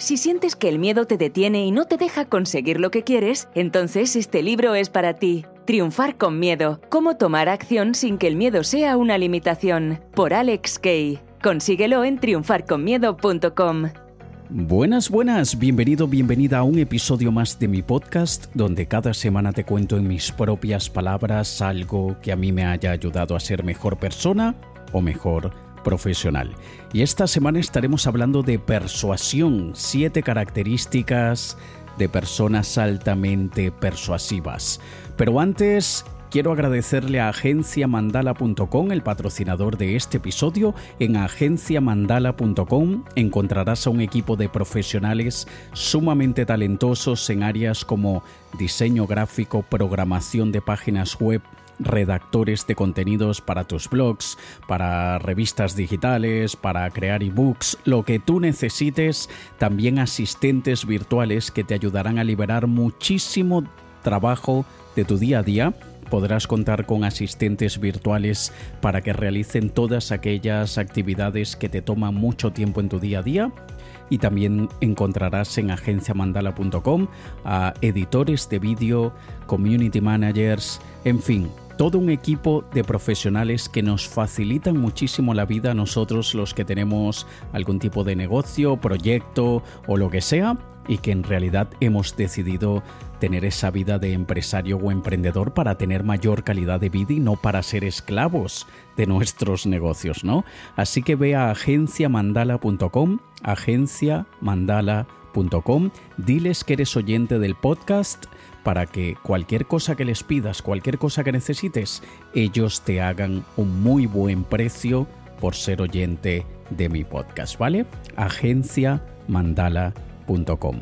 Si sientes que el miedo te detiene y no te deja conseguir lo que quieres, entonces este libro es para ti. Triunfar con miedo. Cómo tomar acción sin que el miedo sea una limitación. Por Alex Kay. Consíguelo en triunfarconmiedo.com. Buenas, buenas, bienvenido, bienvenida a un episodio más de mi podcast donde cada semana te cuento en mis propias palabras algo que a mí me haya ayudado a ser mejor persona o mejor profesional. Y esta semana estaremos hablando de persuasión, siete características de personas altamente persuasivas. Pero antes, Quiero agradecerle a agenciamandala.com, el patrocinador de este episodio. En agenciamandala.com encontrarás a un equipo de profesionales sumamente talentosos en áreas como diseño gráfico, programación de páginas web, redactores de contenidos para tus blogs, para revistas digitales, para crear ebooks, lo que tú necesites, también asistentes virtuales que te ayudarán a liberar muchísimo trabajo de tu día a día podrás contar con asistentes virtuales para que realicen todas aquellas actividades que te toman mucho tiempo en tu día a día. Y también encontrarás en agenciamandala.com a editores de vídeo, community managers, en fin, todo un equipo de profesionales que nos facilitan muchísimo la vida a nosotros los que tenemos algún tipo de negocio, proyecto o lo que sea y que en realidad hemos decidido tener esa vida de empresario o emprendedor para tener mayor calidad de vida y no para ser esclavos de nuestros negocios, ¿no? Así que ve a agenciamandala.com, agenciamandala.com, diles que eres oyente del podcast para que cualquier cosa que les pidas, cualquier cosa que necesites, ellos te hagan un muy buen precio por ser oyente de mi podcast, ¿vale? agenciamandala.com.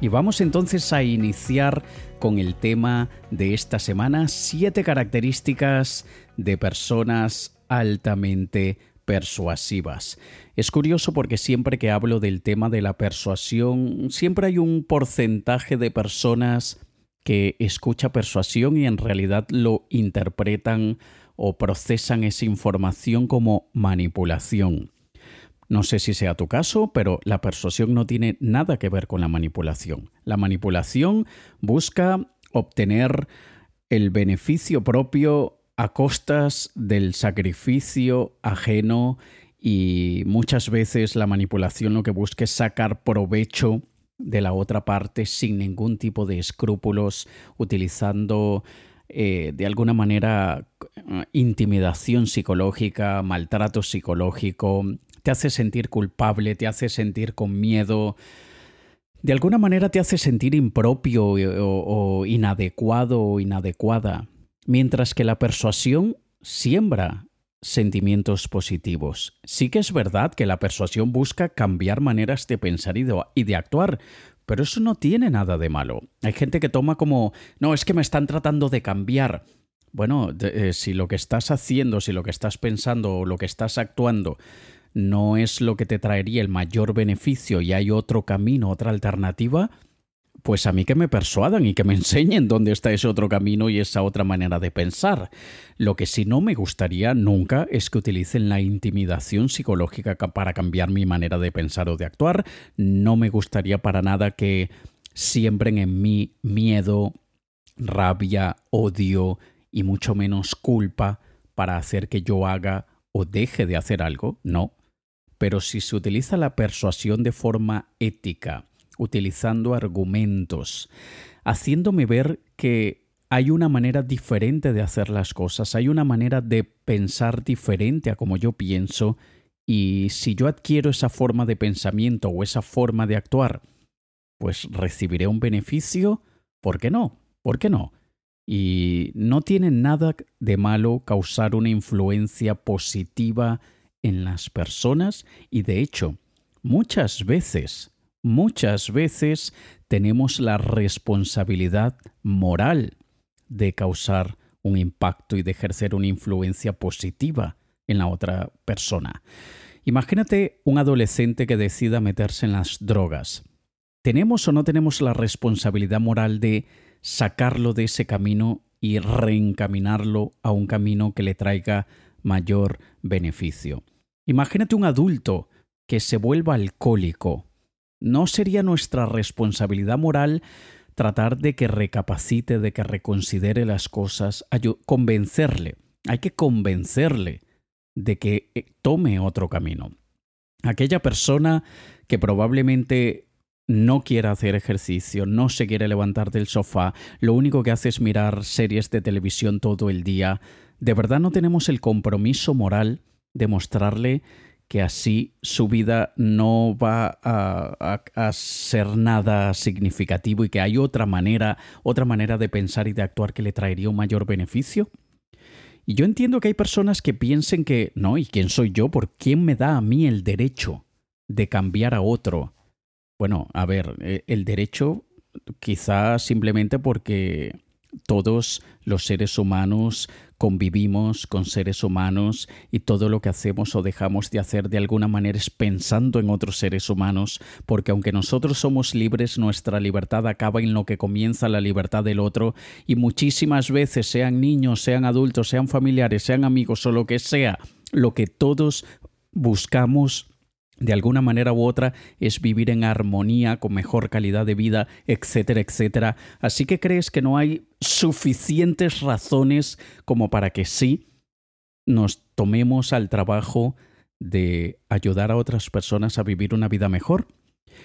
Y vamos entonces a iniciar con el tema de esta semana, siete características de personas altamente persuasivas. Es curioso porque siempre que hablo del tema de la persuasión, siempre hay un porcentaje de personas que escucha persuasión y en realidad lo interpretan o procesan esa información como manipulación. No sé si sea tu caso, pero la persuasión no tiene nada que ver con la manipulación. La manipulación busca obtener el beneficio propio a costas del sacrificio ajeno y muchas veces la manipulación lo que busca es sacar provecho de la otra parte sin ningún tipo de escrúpulos, utilizando eh, de alguna manera intimidación psicológica, maltrato psicológico, te hace sentir culpable, te hace sentir con miedo, de alguna manera te hace sentir impropio o, o inadecuado o inadecuada, mientras que la persuasión siembra sentimientos positivos. Sí que es verdad que la persuasión busca cambiar maneras de pensar y de, actuar, pero eso no tiene nada de malo. Hay gente que toma como, no, es que me están tratando de cambiar. Bueno, eh, si lo que estás haciendo, si lo que estás pensando o lo que estás actuando no es lo que te traería el mayor beneficio y hay otro camino, otra alternativa, pues a mí que me persuadan y que me enseñen dónde está ese otro camino y esa otra manera de pensar. Lo que sí no me gustaría nunca es que utilicen la intimidación psicológica para cambiar mi manera de pensar o de actuar. No me gustaría para nada que siembren en mí miedo, rabia, odio y mucho menos culpa para hacer que yo haga o deje de hacer algo. No. Pero si se utiliza la persuasión de forma ética, utilizando argumentos, haciéndome ver que hay una manera diferente de hacer las cosas, hay una manera de pensar diferente a como yo pienso, y si yo adquiero esa forma de pensamiento o esa forma de actuar, pues recibiré un beneficio, ¿por qué no? ¿Por qué no? Y no tiene nada de malo causar una influencia positiva en las personas y de hecho, muchas veces muchas veces tenemos la responsabilidad moral de causar un impacto y de ejercer una influencia positiva en la otra persona. Imagínate un adolescente que decida meterse en las drogas. ¿Tenemos o no tenemos la responsabilidad moral de sacarlo de ese camino y reencaminarlo a un camino que le traiga mayor beneficio? Imagínate un adulto que se vuelva alcohólico ¿No sería nuestra responsabilidad moral tratar de que recapacite, de que reconsidere las cosas, convencerle? Hay que convencerle de que eh, tome otro camino. Aquella persona que probablemente no quiera hacer ejercicio, no se quiere levantar del sofá, lo único que hace es mirar series de televisión todo el día, ¿de verdad no tenemos el compromiso moral de mostrarle que así su vida no va a, a, ser nada significativo y que hay otra manera, otra manera de pensar y de actuar que le traería un mayor beneficio? Y yo entiendo que hay personas que piensen que, no, ¿y quién soy yo? ¿Por quién me da a mí el derecho de cambiar a otro? Bueno, a ver, eh, el derecho quizá simplemente porque todos los seres humanos convivimos con seres humanos y todo lo que hacemos o dejamos de hacer de alguna manera es pensando en otros seres humanos, porque aunque nosotros somos libres, nuestra libertad acaba en lo que comienza la libertad del otro y muchísimas veces, sean niños, sean adultos, sean familiares, sean amigos o lo que sea, lo que todos buscamos de alguna manera u otra es vivir en armonía, con mejor calidad de vida, etcétera, etcétera. Así que crees que no hay suficientes razones como para que sí nos tomemos al trabajo de ayudar a otras personas a vivir una vida mejor.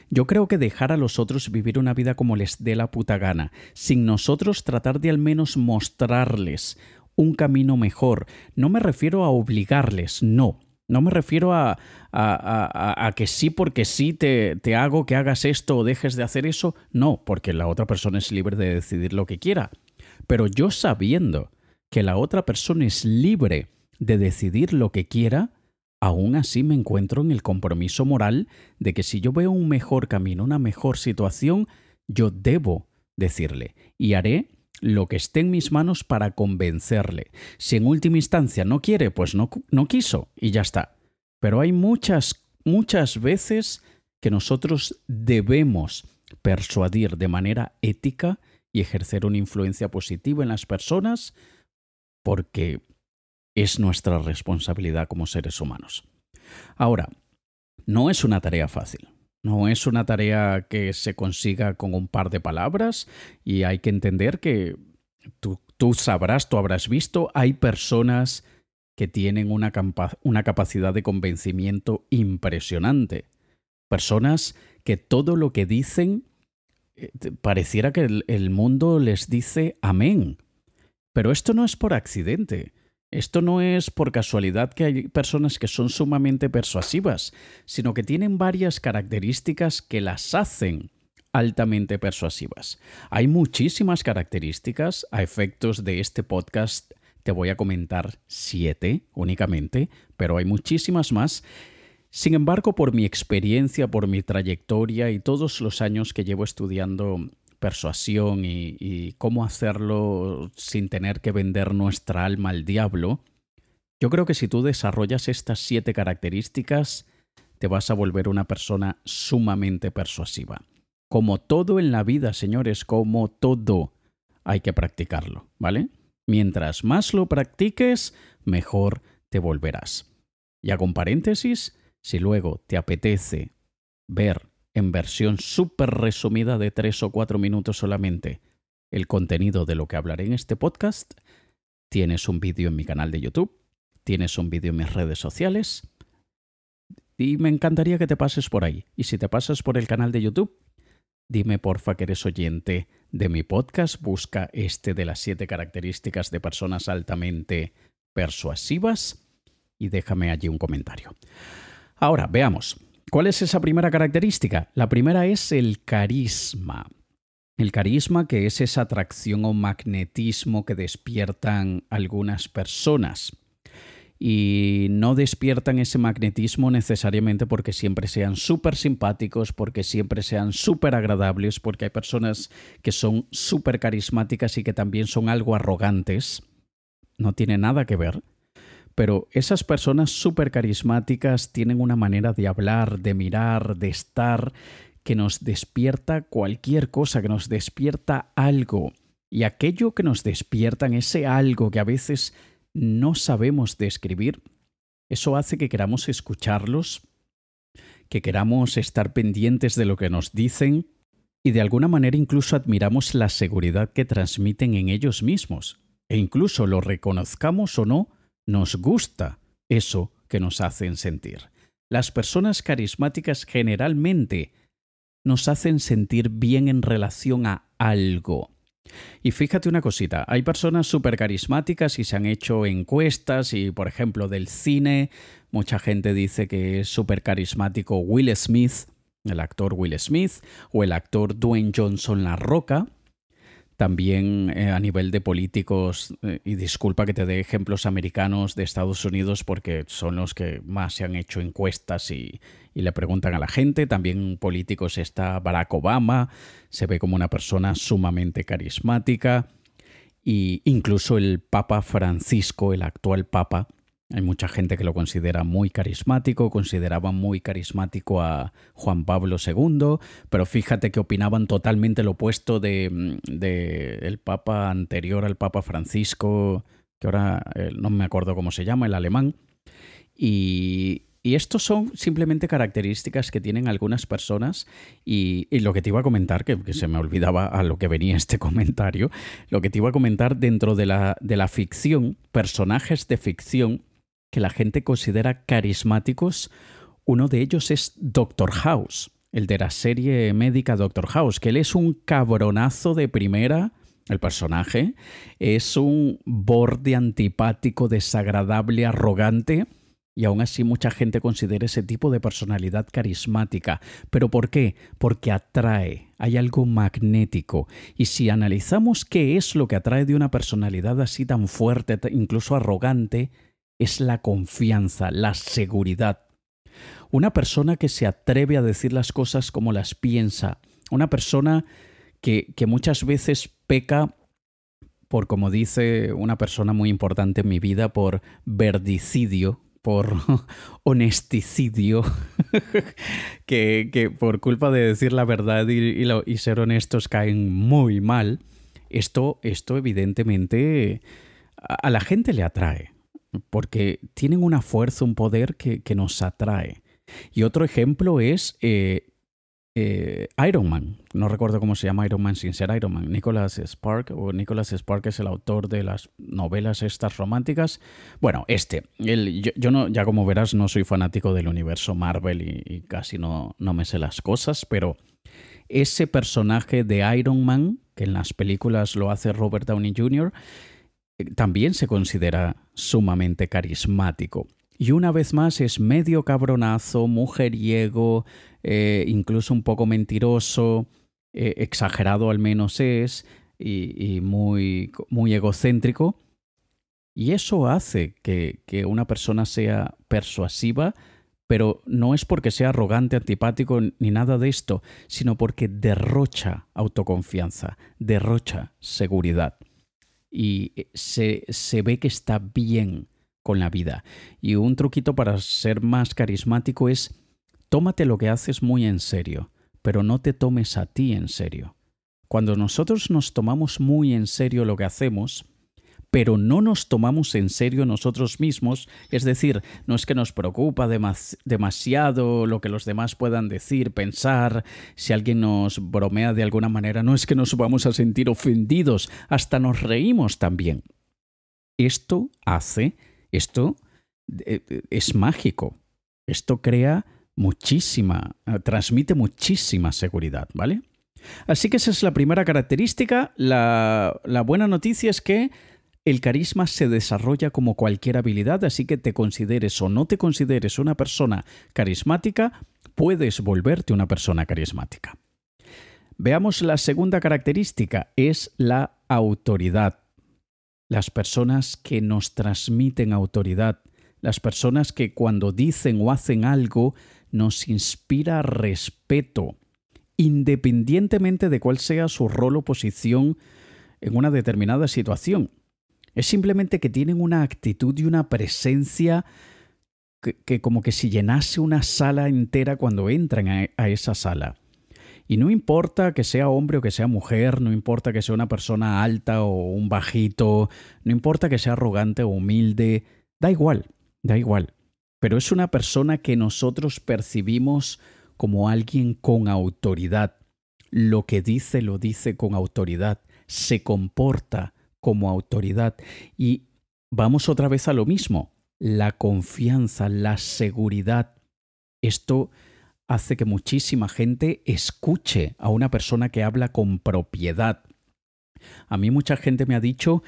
Yo creo que dejar a los otros vivir una vida como les dé la puta gana, sin nosotros tratar de al menos mostrarles un camino mejor. No me refiero a obligarles, no no me refiero a, a, que sí porque sí te, te, hago que hagas esto o dejes de hacer eso. No, porque la otra persona es libre de decidir lo que quiera. Pero yo sabiendo que la otra persona es libre de decidir lo que quiera, aún así me encuentro en el compromiso moral de que si yo veo un mejor camino, una mejor situación, yo debo decirle y haré lo que esté en mis manos para convencerle. Si en última instancia no quiere, pues no, no quiso y ya está. Pero hay muchas, muchas veces que nosotros debemos persuadir de manera ética y ejercer una influencia positiva en las personas porque es nuestra responsabilidad como seres humanos. Ahora, no es una tarea fácil. No es una tarea que se consiga con un par de palabras y hay que entender que tú, sabrás, tú habrás visto, hay personas que tienen una, una capacidad de convencimiento impresionante. Personas que todo lo que dicen eh, pareciera que el mundo les dice amén. Pero esto no es por accidente. Esto no es por casualidad que hay personas que son sumamente persuasivas, sino que tienen varias características que las hacen altamente persuasivas. Hay muchísimas características a efectos de este podcast. Te voy a comentar siete únicamente, pero hay muchísimas más. Sin embargo, por mi experiencia, por mi trayectoria y todos los años que llevo estudiando persuasión y, cómo hacerlo sin tener que vender nuestra alma al diablo, yo creo que si tú desarrollas estas siete características, te vas a volver una persona sumamente persuasiva. Como todo en la vida, señores, como todo, hay que practicarlo, ¿vale? Mientras más lo practiques, mejor te volverás. Y hago paréntesis, si luego te apetece ver en versión súper resumida de tres o cuatro minutos solamente el contenido de lo que hablaré en este podcast, tienes un vídeo en mi canal de YouTube, tienes un vídeo en mis redes sociales y me encantaría que te pases por ahí. Y si te pasas por el canal de YouTube, dime porfa que eres oyente de mi podcast, busca este de las siete características de personas altamente persuasivas y déjame allí un comentario. Ahora, veamos. ¿Cuál es esa primera característica? La primera es el carisma. El carisma que es esa atracción o magnetismo que despiertan algunas personas. Y no despiertan ese magnetismo necesariamente porque siempre sean súper simpáticos, porque siempre sean súper agradables, porque hay personas que son súper carismáticas y que también son algo arrogantes. No tiene nada que ver pero esas personas súper carismáticas tienen una manera de hablar, de mirar, de estar, que nos despierta cualquier cosa, que nos despierta algo. Y aquello que nos despiertan, ese algo que a veces no sabemos describir, eso hace que queramos escucharlos, que queramos estar pendientes de lo que nos dicen y de alguna manera incluso admiramos la seguridad que transmiten en ellos mismos. E incluso lo reconozcamos o no, nos gusta eso que nos hacen sentir. Las personas carismáticas generalmente nos hacen sentir bien en relación a algo. Y fíjate una cosita, hay personas súper carismáticas y se han hecho encuestas y, por ejemplo, del cine, mucha gente dice que es súper carismático Will Smith, el actor Will Smith, o el actor Dwayne Johnson La Roca, también eh, a nivel de políticos, eh, y disculpa que te dé ejemplos americanos de Estados Unidos porque son los que más se han hecho encuestas y, y le preguntan a la gente. También políticos está Barack Obama, se ve como una persona sumamente carismática. Y incluso el Papa Francisco, el actual Papa, hay mucha gente que lo considera muy carismático, consideraba muy carismático a Juan Pablo II, pero fíjate que opinaban totalmente lo opuesto de, de el Papa anterior al Papa Francisco, que ahora eh, no me acuerdo cómo se llama, el alemán. Y, y estos son simplemente características que tienen algunas personas y, lo que te iba a comentar, que, se me olvidaba a lo que venía este comentario, lo que te iba a comentar dentro de la, de la ficción, personajes de ficción que la gente considera carismáticos, uno de ellos es Doctor House, el de la serie médica Doctor House, que él es un cabronazo de primera, el personaje, es un borde antipático, desagradable, arrogante, y aún así mucha gente considera ese tipo de personalidad carismática. ¿Pero por qué? Porque atrae, hay algo magnético. Y si analizamos qué es lo que atrae de una personalidad así tan fuerte, incluso arrogante, es la confianza, la seguridad. Una persona que se atreve a decir las cosas como las piensa. Una persona que, que muchas veces peca por, como dice una persona muy importante en mi vida, por verdicidio, por honesticidio, que, que, por culpa de decir la verdad y, y, ser honestos caen muy mal, esto, esto evidentemente a la gente le atrae porque tienen una fuerza, un poder que, nos atrae. Y otro ejemplo es eh, eh, Iron Man. No recuerdo cómo se llama Iron Man sin ser Iron Man. Nicholas Spark, o Nicholas Spark es el autor de las novelas estas románticas. Bueno, este. yo, no, ya como verás, no soy fanático del universo Marvel y, y casi no, no me sé las cosas, pero ese personaje de Iron Man, que en las películas lo hace Robert Downey Jr., también se considera sumamente carismático. Y una vez más es medio cabronazo, mujeriego, eh, incluso un poco mentiroso, eh, exagerado al menos es, y, muy, muy egocéntrico. Y eso hace que, que, una persona sea persuasiva, pero no es porque sea arrogante, antipático ni nada de esto, sino porque derrocha autoconfianza, derrocha seguridad y eh, se, se ve que está bien con la vida. Y un truquito para ser más carismático es tómate lo que haces muy en serio, pero no te tomes a ti en serio. Cuando nosotros nos tomamos muy en serio lo que hacemos, pero no nos tomamos en serio nosotros mismos, es decir, no es que nos preocupa demasiado lo que los demás puedan decir, pensar, si alguien nos bromea de alguna manera, no es que nos vamos a sentir ofendidos, hasta nos reímos también. Esto hace, esto eh, es mágico, esto crea muchísima, eh, transmite muchísima seguridad, ¿vale? Así que esa es la primera característica. La, la buena noticia es que el carisma se desarrolla como cualquier habilidad, así que te consideres o no te consideres una persona carismática, puedes volverte una persona carismática. Veamos la segunda característica, es la autoridad. Las personas que nos transmiten autoridad, las personas que cuando dicen o hacen algo nos inspira respeto, independientemente de cuál sea su rol o posición en una determinada situación. Es simplemente que tienen una actitud y una presencia que, como que si llenase una sala entera cuando entran a, esa sala. Y no importa que sea hombre o que sea mujer, no importa que sea una persona alta o un bajito, no importa que sea arrogante o humilde, da igual, da igual. pero es una persona que nosotros percibimos como alguien con autoridad. Lo que dice lo dice con autoridad, se comporta como autoridad y vamos otra vez a lo mismo, la confianza, la seguridad. Esto hace que muchísima gente escuche a una persona que habla con propiedad. A mí mucha gente me ha dicho,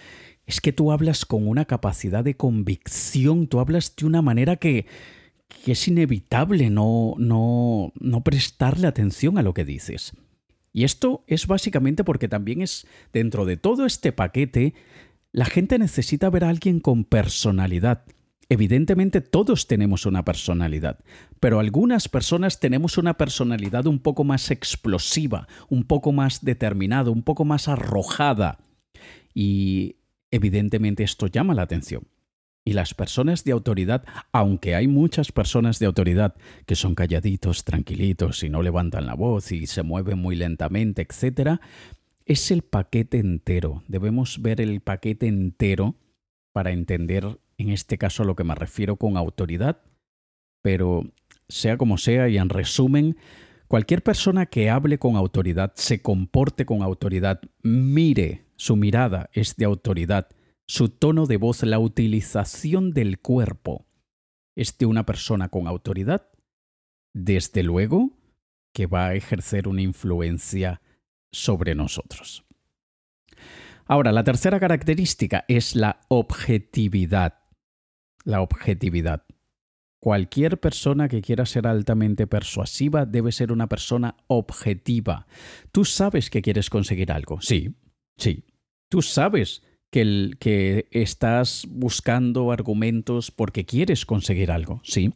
es que tú hablas con una capacidad de convicción, tú hablas de una manera que, que es inevitable no, no, no prestarle atención a lo que dices. Y esto es básicamente porque también es dentro de todo este paquete, la gente necesita ver a alguien con personalidad. Evidentemente todos tenemos una personalidad, pero algunas personas tenemos una personalidad un poco más explosiva, un poco más determinada, un poco más arrojada. Y evidentemente esto llama la atención. Y las personas de autoridad, aunque hay muchas personas de autoridad que son calladitos, tranquilitos y no levantan la voz y se mueven muy lentamente, etc., es el paquete entero. Debemos ver el paquete entero para entender en este caso a lo que me refiero con autoridad, pero sea como sea y en resumen, cualquier persona que hable con autoridad, se comporte con autoridad, mire, su mirada es de autoridad, su tono de voz, la utilización del cuerpo es de una persona con autoridad, desde luego que va a ejercer una influencia sobre nosotros. Ahora, la tercera característica es la objetividad la objetividad. Cualquier persona que quiera ser altamente persuasiva debe ser una persona objetiva. Tú sabes que quieres conseguir algo. Sí, sí. Tú sabes que, estás buscando argumentos porque quieres conseguir algo. Sí.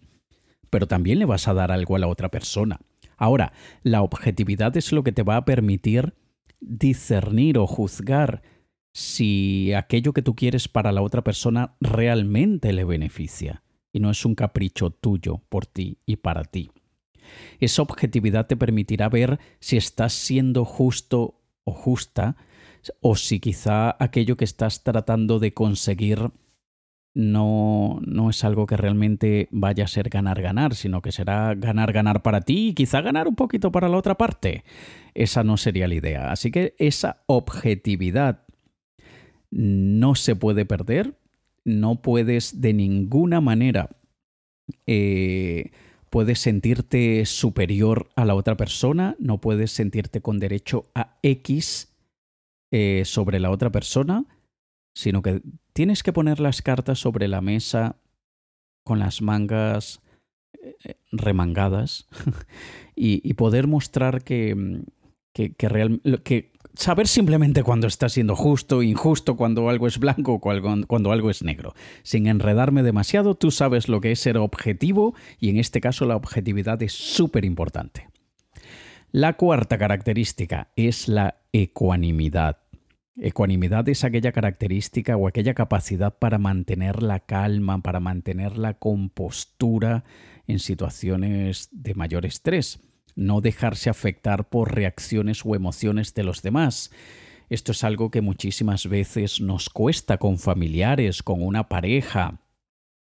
Pero también le vas a dar algo a la otra persona. Ahora, la objetividad es lo que te va a permitir discernir o juzgar si aquello que tú quieres para la otra persona realmente le beneficia y no es un capricho tuyo por ti y para ti. Esa objetividad te permitirá ver si estás siendo justo o justa o si quizá aquello que estás tratando de conseguir no, no es algo que realmente vaya a ser ganar-ganar, sino que será ganar-ganar para ti y quizá ganar un poquito para la otra parte. Esa no sería la idea. Así que esa objetividad no se puede perder, no puedes de ninguna manera, eh, puedes sentirte superior a la otra persona, no puedes sentirte con derecho a X eh, sobre la otra persona, sino que tienes que poner las cartas sobre la mesa con las mangas eh, remangadas y, poder mostrar que, que, que saber simplemente cuando está siendo justo, injusto, cuando algo es blanco o cuando algo es negro. Sin enredarme demasiado, tú sabes lo que es ser objetivo y en este caso la objetividad es súper importante. La cuarta característica es la ecuanimidad. Ecuanimidad es aquella característica o aquella capacidad para mantener la calma, para mantener la compostura en situaciones de mayor estrés no dejarse afectar por reacciones o emociones de los demás. Esto es algo que muchísimas veces nos cuesta con familiares, con una pareja.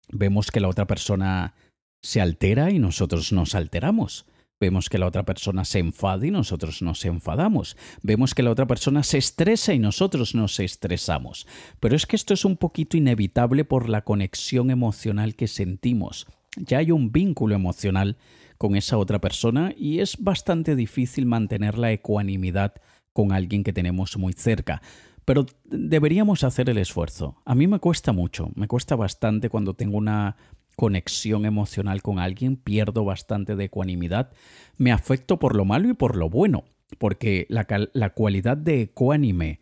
Vemos que la otra persona se altera y nosotros nos alteramos. Vemos que la otra persona se enfada y nosotros nos enfadamos. Vemos que la otra persona se estresa y nosotros nos estresamos. Pero es que esto es un poquito inevitable por la conexión emocional que sentimos. Ya hay un vínculo emocional con esa otra persona y es bastante difícil mantener la ecuanimidad con alguien que tenemos muy cerca. Pero deberíamos hacer el esfuerzo. A mí me cuesta mucho, me cuesta bastante cuando tengo una conexión emocional con alguien, pierdo bastante de ecuanimidad, me afecto por lo malo y por lo bueno, porque la, la cualidad de ecuánime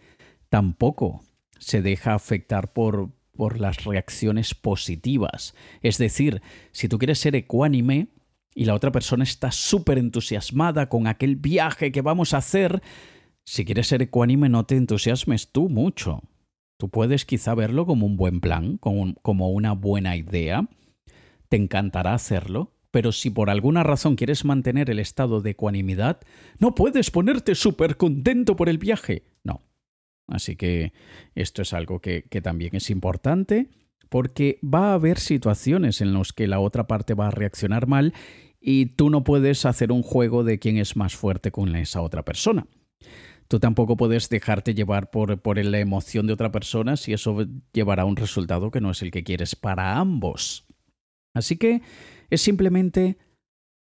tampoco se deja afectar por, por las reacciones positivas. Es decir, si tú quieres ser ecuánime, y la otra persona está súper entusiasmada con aquel viaje que vamos a hacer, si quieres ser ecuánime no te entusiasmes tú mucho. Tú puedes quizá verlo como un buen plan, como, como una buena idea. Te encantará hacerlo, pero si por alguna razón quieres mantener el estado de ecuanimidad, no puedes ponerte súper contento por el viaje. No. Así que esto es algo que, que también es importante porque va a haber situaciones en las que la otra parte va a reaccionar mal y tú no puedes hacer un juego de quién es más fuerte con esa otra persona. Tú tampoco puedes dejarte llevar por, por la emoción de otra persona si eso llevará a un resultado que no es el que quieres para ambos. Así que es simplemente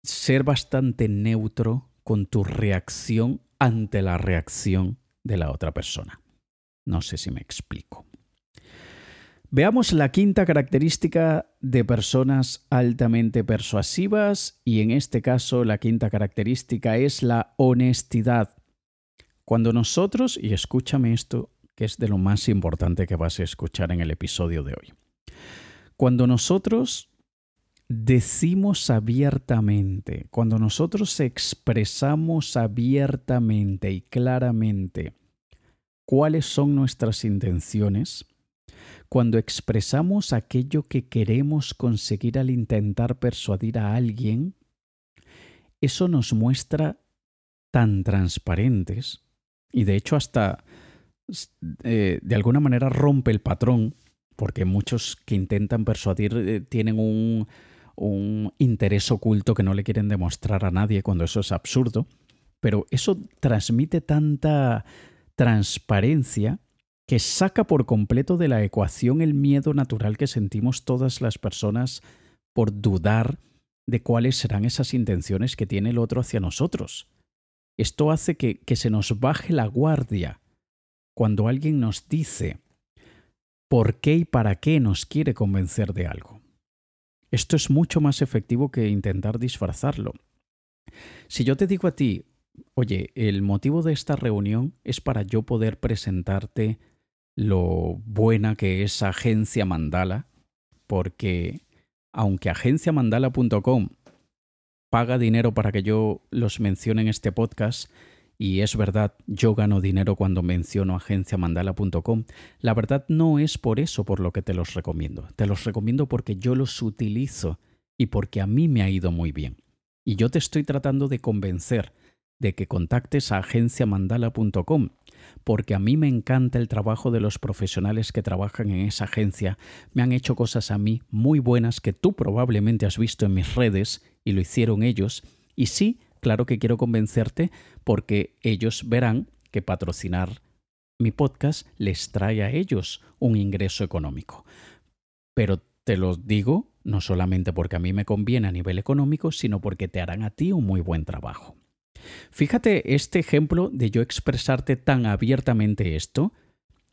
ser bastante neutro con tu reacción ante la reacción de la otra persona. No sé si me explico. Veamos la quinta característica de personas altamente persuasivas y en este caso la quinta característica es la honestidad. Cuando nosotros, y escúchame esto, que es de lo más importante que vas a escuchar en el episodio de hoy, cuando nosotros decimos abiertamente, cuando nosotros expresamos abiertamente y claramente cuáles son nuestras intenciones, cuando expresamos aquello que queremos conseguir al intentar persuadir a alguien, eso nos muestra tan transparentes y de hecho hasta eh, de alguna manera rompe el patrón, porque muchos que intentan persuadir eh, tienen un, un interés oculto que no le quieren demostrar a nadie cuando eso es absurdo, pero eso transmite tanta transparencia que saca por completo de la ecuación el miedo natural que sentimos todas las personas por dudar de cuáles serán esas intenciones que tiene el otro hacia nosotros. Esto hace que, que se nos baje la guardia cuando alguien nos dice por qué y para qué nos quiere convencer de algo. Esto es mucho más efectivo que intentar disfrazarlo. Si yo te digo a ti, oye, el motivo de esta reunión es para yo poder presentarte lo buena que es Agencia Mandala, porque aunque agenciamandala.com paga dinero para que yo los mencione en este podcast, y es verdad, yo gano dinero cuando menciono agenciamandala.com, la verdad no es por eso por lo que te los recomiendo. Te los recomiendo porque yo los utilizo y porque a mí me ha ido muy bien. Y yo te estoy tratando de convencer de que contactes a agenciamandala.com, porque a mí me encanta el trabajo de los profesionales que trabajan en esa agencia. Me han hecho cosas a mí muy buenas que tú probablemente has visto en mis redes y lo hicieron ellos. Y sí, claro que quiero convencerte porque ellos verán que patrocinar mi podcast les trae a ellos un ingreso económico. Pero te lo digo no solamente porque a mí me conviene a nivel económico, sino porque te harán a ti un muy buen trabajo. Fíjate este ejemplo de yo expresarte tan abiertamente esto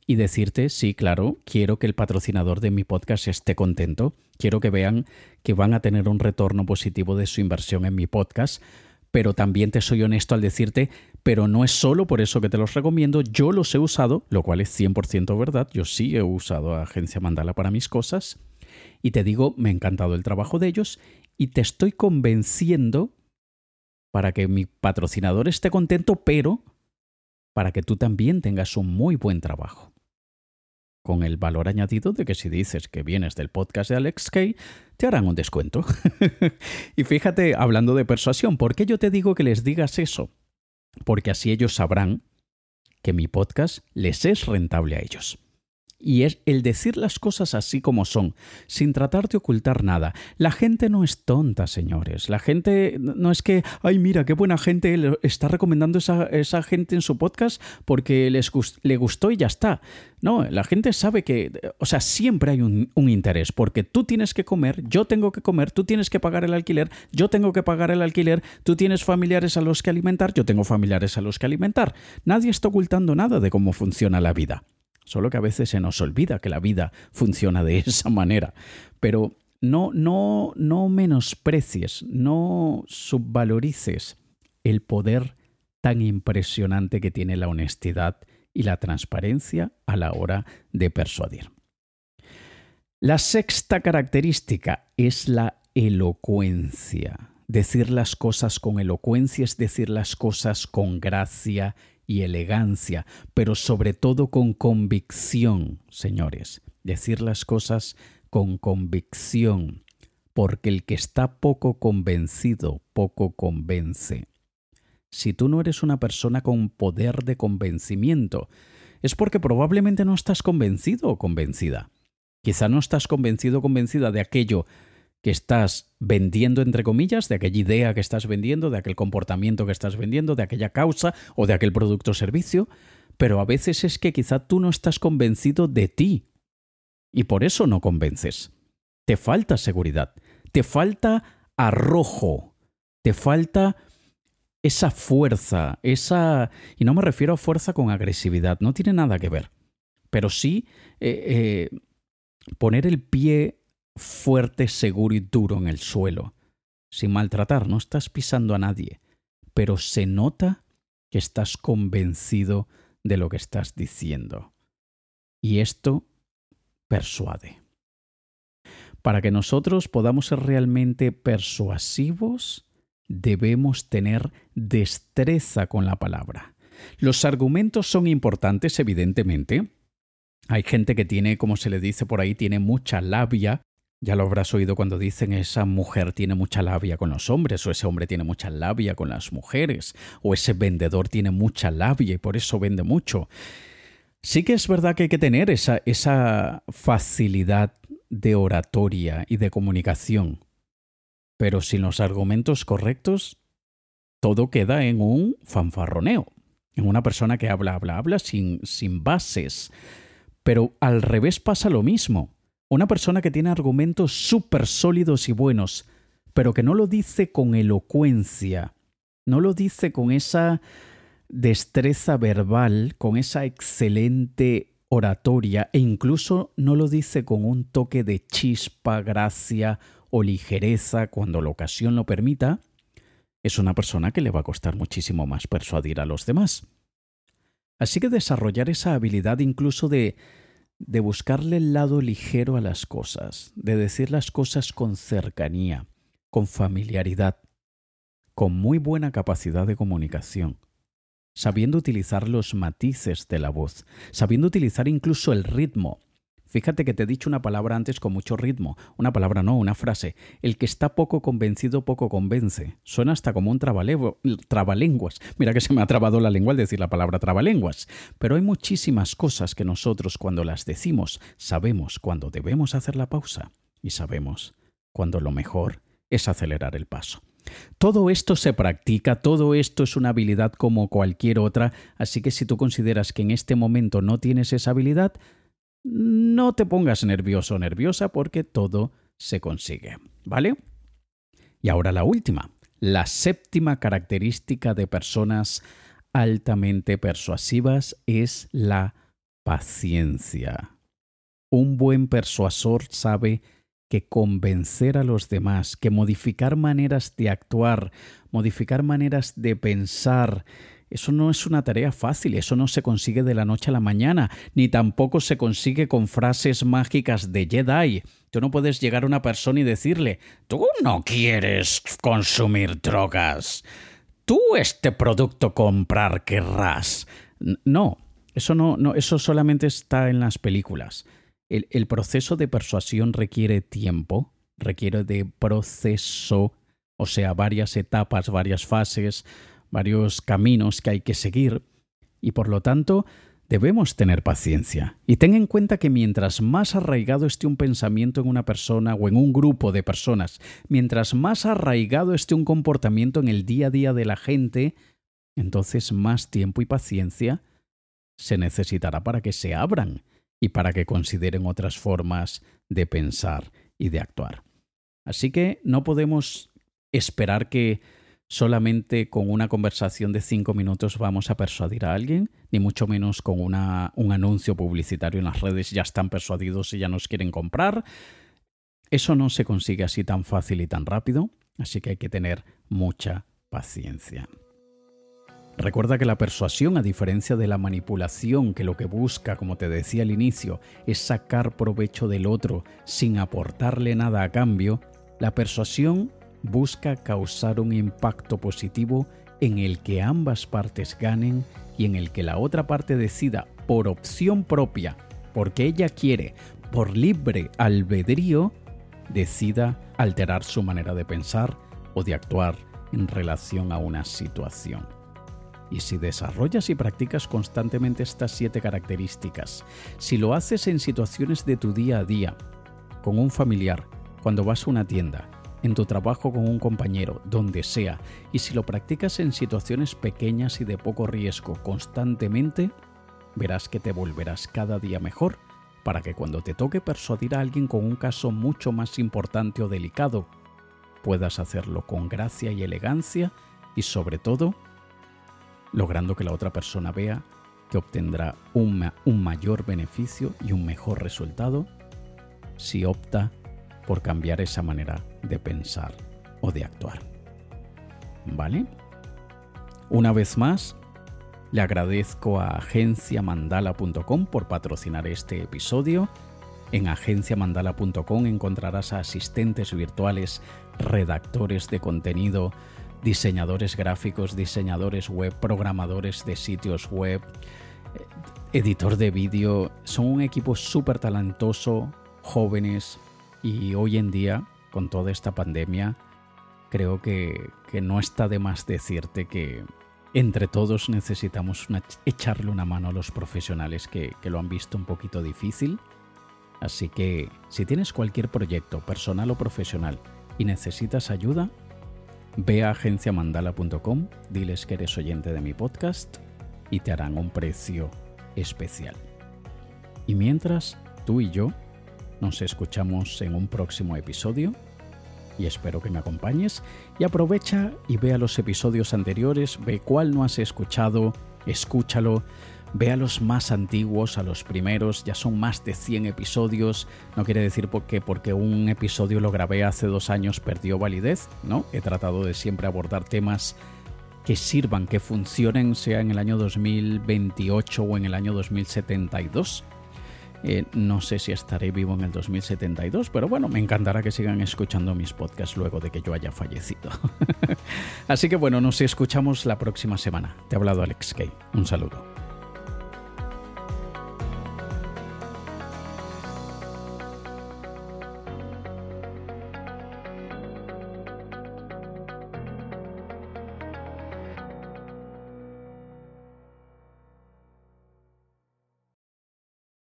y decirte, sí, claro, quiero que el patrocinador de mi podcast esté contento, quiero que vean que van a tener un retorno positivo de su inversión en mi podcast, pero también te soy honesto al decirte, pero no es solo por eso que te los recomiendo, yo los he usado, lo cual es 100% verdad, yo sí he usado a Agencia Mandala para mis cosas, y te digo, me ha encantado el trabajo de ellos, y te estoy convenciendo para que mi patrocinador esté contento, pero para que tú también tengas un muy buen trabajo. Con el valor añadido de que si dices que vienes del podcast de Alex Kay, te harán un descuento. y fíjate, hablando de persuasión, ¿por qué yo te digo que les digas eso? Porque así ellos sabrán que mi podcast les es rentable a ellos y es el decir las cosas así como son, sin tratar de ocultar nada. La gente no es tonta, señores. La gente no es que, ay, mira, qué buena gente está recomendando esa, esa gente en su podcast porque les le gustó y ya está. No, la gente sabe que, o sea, siempre hay un interés, porque tú tienes que comer, yo tengo que comer, tú tienes que pagar el alquiler, yo tengo que pagar el alquiler, tú tienes familiares a los que alimentar, yo tengo familiares a los que alimentar. Nadie está ocultando nada de cómo funciona la vida. Solo que a veces se nos olvida que la vida funciona de esa manera. Pero no, no, no menosprecies, no subvalorices el poder tan impresionante que tiene la honestidad y la transparencia a la hora de persuadir. La sexta característica es la elocuencia. Decir las cosas con elocuencia es decir las cosas con gracia y elegancia, pero sobre todo con convicción, señores. Decir las cosas con convicción, porque el que está poco convencido, poco convence. Si tú no eres una persona con poder de convencimiento, es porque probablemente no estás convencido o convencida. Quizá no estás convencido o convencida de aquello que estás vendiendo, entre comillas, de aquella idea que estás vendiendo, de aquel comportamiento que estás vendiendo, de aquella causa o de aquel producto o servicio, pero a veces es que quizá tú no estás convencido de ti y por eso no convences. Te falta seguridad, te falta arrojo, te falta esa fuerza, esa... Y no me refiero a fuerza con agresividad, no tiene nada que ver, pero sí eh, eh, poner el pie fuerte, seguro y duro en el suelo, sin maltratar, no estás pisando a nadie, pero se nota que estás convencido de lo que estás diciendo. Y esto persuade. Para que nosotros podamos ser realmente persuasivos, debemos tener destreza con la palabra. Los argumentos son importantes, evidentemente. Hay gente que tiene, como se le dice por ahí, tiene mucha labia ya lo habrás oído cuando dicen esa mujer tiene mucha labia con los hombres, o ese hombre tiene mucha labia con las mujeres, o ese vendedor tiene mucha labia y por eso vende mucho. Sí que es verdad que hay que tener esa, esa facilidad de oratoria y de comunicación, pero sin los argumentos correctos, todo queda en un fanfarroneo, en una persona que habla, habla, habla sin, sin bases. Pero al revés pasa lo mismo. Una persona que tiene argumentos súper sólidos y buenos, pero que no lo dice con elocuencia, no lo dice con esa destreza verbal, con esa excelente oratoria e incluso no lo dice con un toque de chispa, gracia o ligereza cuando la ocasión lo permita, es una persona que le va a costar muchísimo más persuadir a los demás. Así que desarrollar esa habilidad incluso de de buscarle el lado ligero a las cosas, de decir las cosas con cercanía, con familiaridad, con muy buena capacidad de comunicación, sabiendo utilizar los matices de la voz, sabiendo utilizar incluso el ritmo, Fíjate que te he dicho una palabra antes con mucho ritmo. Una palabra no, una frase. El que está poco convencido poco convence. Suena hasta como un trabalenguas. Mira que se me ha trabado la lengua al decir la palabra trabalenguas. Pero hay muchísimas cosas que nosotros cuando las decimos sabemos cuando debemos hacer la pausa y sabemos cuando lo mejor es acelerar el paso. Todo esto se practica, todo esto es una habilidad como cualquier otra, así que si tú consideras que en este momento no tienes esa habilidad, no te pongas nervioso o nerviosa porque todo se consigue, ¿vale? Y ahora la última, la séptima característica de personas altamente persuasivas es la paciencia. Un buen persuasor sabe que convencer a los demás, que modificar maneras de actuar, modificar maneras de pensar, eso no es una tarea fácil, eso no se consigue de la noche a la mañana, ni tampoco se consigue con frases mágicas de Jedi. Tú no puedes llegar a una persona y decirle, tú no quieres consumir drogas, tú este producto comprar querrás. No, eso no, eso solamente está en las películas. El, el proceso de persuasión requiere tiempo, requiere de proceso, o sea, varias etapas, varias fases, varios caminos que hay que seguir y por lo tanto debemos tener paciencia. Y ten en cuenta que mientras más arraigado esté un pensamiento en una persona o en un grupo de personas, mientras más arraigado esté un comportamiento en el día a día de la gente, entonces más tiempo y paciencia se necesitará para que se abran y para que consideren otras formas de pensar y de actuar. Así que no podemos esperar que solamente con una conversación de cinco minutos vamos a persuadir a alguien, ni mucho menos con una, un anuncio publicitario en las redes ya están persuadidos y ya nos quieren comprar. Eso no se consigue así tan fácil y tan rápido, así que hay que tener mucha paciencia. Recuerda que la persuasión, a diferencia de la manipulación, que lo que busca, como te decía al inicio, es sacar provecho del otro sin aportarle nada a cambio, la persuasión busca causar un impacto positivo en el que ambas partes ganen y en el que la otra parte decida por opción propia, porque ella quiere, por libre albedrío, decida alterar su manera de pensar o de actuar en relación a una situación. Y si desarrollas y practicas constantemente estas siete características, si lo haces en situaciones de tu día a día, con un familiar, cuando vas a una tienda, en tu trabajo con un compañero, donde sea, y si lo practicas en situaciones pequeñas y de poco riesgo constantemente, verás que te volverás cada día mejor para que cuando te toque persuadir a alguien con un caso mucho más importante o delicado, puedas hacerlo con gracia y elegancia y sobre todo logrando que la otra persona vea que obtendrá un, un mayor beneficio y un mejor resultado si opta por cambiar esa manera de pensar o de actuar. ¿Vale? Una vez más, le agradezco a agenciamandala.com por patrocinar este episodio. En agenciamandala.com encontrarás asistentes virtuales, redactores de contenido, diseñadores gráficos, diseñadores web, programadores de sitios web, editor de vídeo. Son un equipo súper talentoso, jóvenes y hoy en día, con toda esta pandemia, creo que, no está de más decirte que entre todos necesitamos echarle una mano a los profesionales que, que lo han visto un poquito difícil. Así que si tienes cualquier proyecto, personal o profesional, y necesitas ayuda, Ve a agenciamandala.com, diles que eres oyente de mi podcast y te harán un precio especial. Y mientras, tú y yo nos escuchamos en un próximo episodio y espero que me acompañes y aprovecha y vea los episodios anteriores, ve cuál no has escuchado, escúchalo Ve a los más antiguos, a los primeros, ya son más de 100 episodios. No quiere decir porque, porque un episodio lo grabé hace dos años perdió validez, ¿no? He tratado de siempre abordar temas que sirvan, que funcionen, sea en el año 2028 o en el año 2072. Eh, no sé si estaré vivo en el 2072, pero bueno, me encantará que sigan escuchando mis podcasts luego de que yo haya fallecido. Así que bueno, nos escuchamos la próxima semana. Te ha hablado Alex Kay. Un saludo.